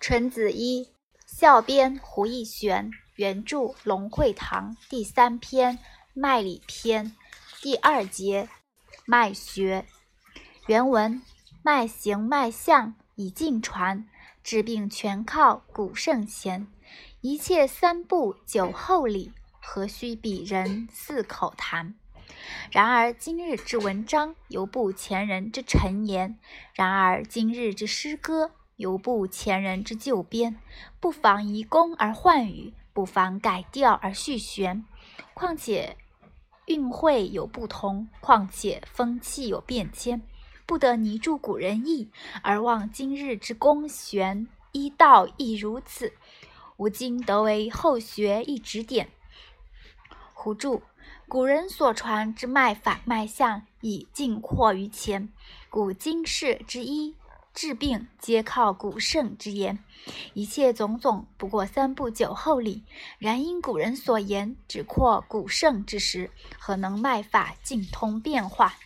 纯子一校编胡逸玄，原著龙会堂第三篇脉理篇第二节脉学原文脉形脉象以尽传，治病全靠古圣贤。一切三步九后理，何须鄙人四口谈？然而今日之文章，犹不前人之陈言；然而今日之诗歌，犹不前人之旧编，不妨移工而换羽，不妨改调而续弦。况且韵会有不同，况且风气有变迁，不得泥著古人意，而忘今日之工弦医道亦如此。吾今得为后学一指点。胡注：古人所传之脉法脉象，已尽括于前。古今世之一。治病皆靠古圣之言，一切种种不过三步九后理。然因古人所言只括古圣之时，何能脉法尽通变化？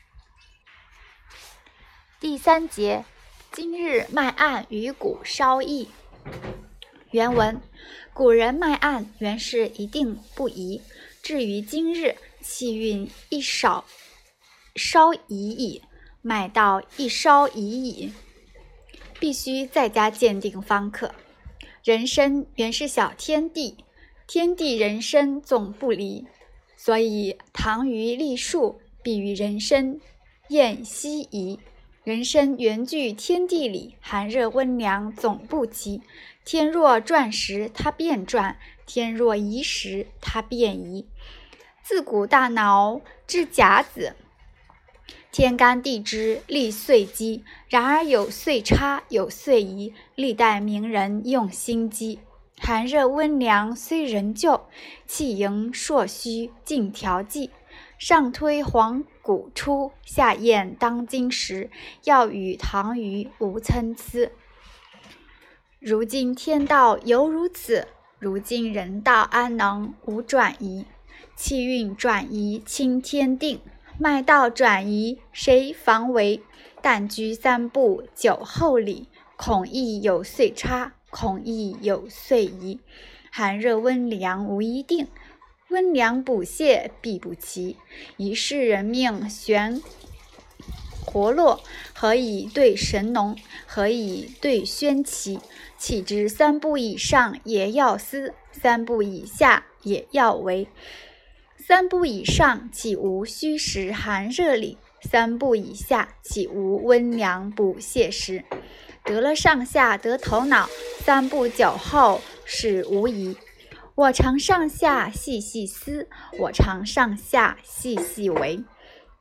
第三节，今日脉案与古稍异。原文：古人脉案原是一定不移，至于今日，气运一少稍移矣，脉道一稍移矣。必须再加鉴定方可。人参原是小天地，天地人参总不离，所以唐虞立树，必与人参验西夷。人参原具天地里，寒热温凉总不齐。天若转时，它便转；天若移时，它便移。自古大脑至甲子。天干地支历岁机，然而有岁差，有岁移。历代名人用心机，寒热温凉虽仍旧，气盈朔虚尽调剂。上推黄谷出，下验当今时，要与唐虞无参差。如今天道犹如此，如今人道安能无转移？气运转移清天定。脉道转移，谁防为？但居三步九后里，恐亦有岁差，恐亦有岁移。寒热温凉无一定，温凉补泻必不齐。一世人命悬活络，何以对神农？何以对宣奇？岂知三步以上也要思，三步以下也要为。三步以上，岂无虚实寒热理？三步以下，岂无温凉补泻时？得了上下，得头脑。三步九后是无疑。我常上下细细思，我常上下细细为。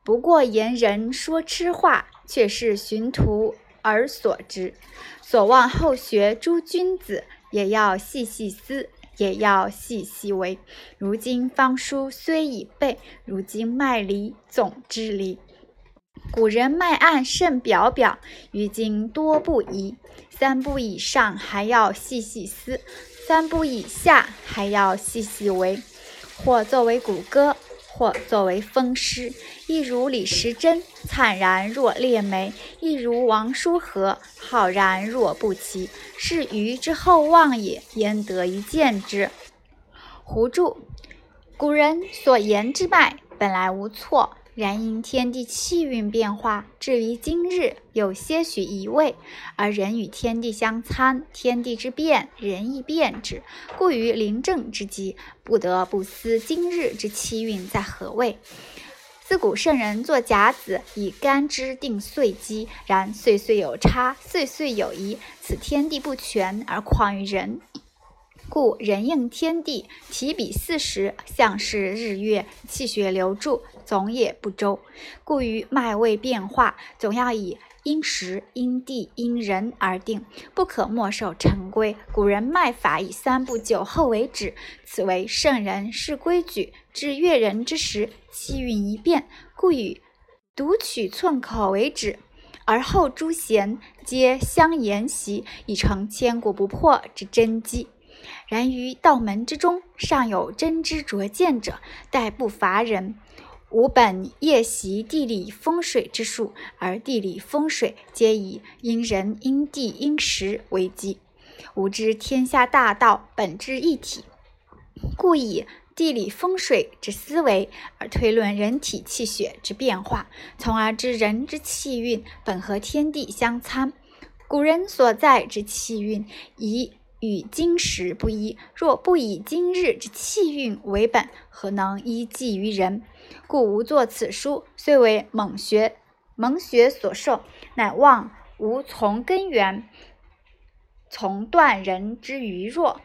不过言人说痴话，却是寻途而所知。所望后学诸君子，也要细细思。也要细细为。如今方书虽已备，如今脉离总之离。古人脉案甚表表，于今多不疑。三步以上还要细细思，三步以下还要细细为。或作为谷歌。或作为风诗，亦如李时珍灿然若裂梅，亦如王叔和浩然若不齐，是愚之厚望也，焉得一见之？胡注：古人所言之脉，本来无错。然因天地气运变化，至于今日有些许移位，而人与天地相参，天地之变，人亦变之，故于临正之机，不得不思今日之气运在何位。自古圣人作甲子，以干支定岁机，然岁岁有差，岁岁有移，此天地不全，而况于人？故人应天地，提笔四时，象是日月，气血流注，总也不周。故于脉位变化，总要以因时、因地、因人而定，不可墨守成规。古人脉法以三步九后为止，此为圣人是规矩。至月人之时，气运一变，故以读取寸口为止，而后诸贤皆相沿袭，以成千古不破之真机。然于道门之中，尚有真知灼见者，待不乏人。吾本夜习地理风水之术，而地理风水皆以因人因地因时为基。吾知天下大道本质一体，故以地理风水之思维而推论人体气血之变化，从而知人之气运本和天地相参。古人所在之气运，以与今时不一。若不以今日之气运为本，何能依计于人？故吾作此书，虽为蒙学蒙学所授，乃望吾从根源，从断人之愚弱。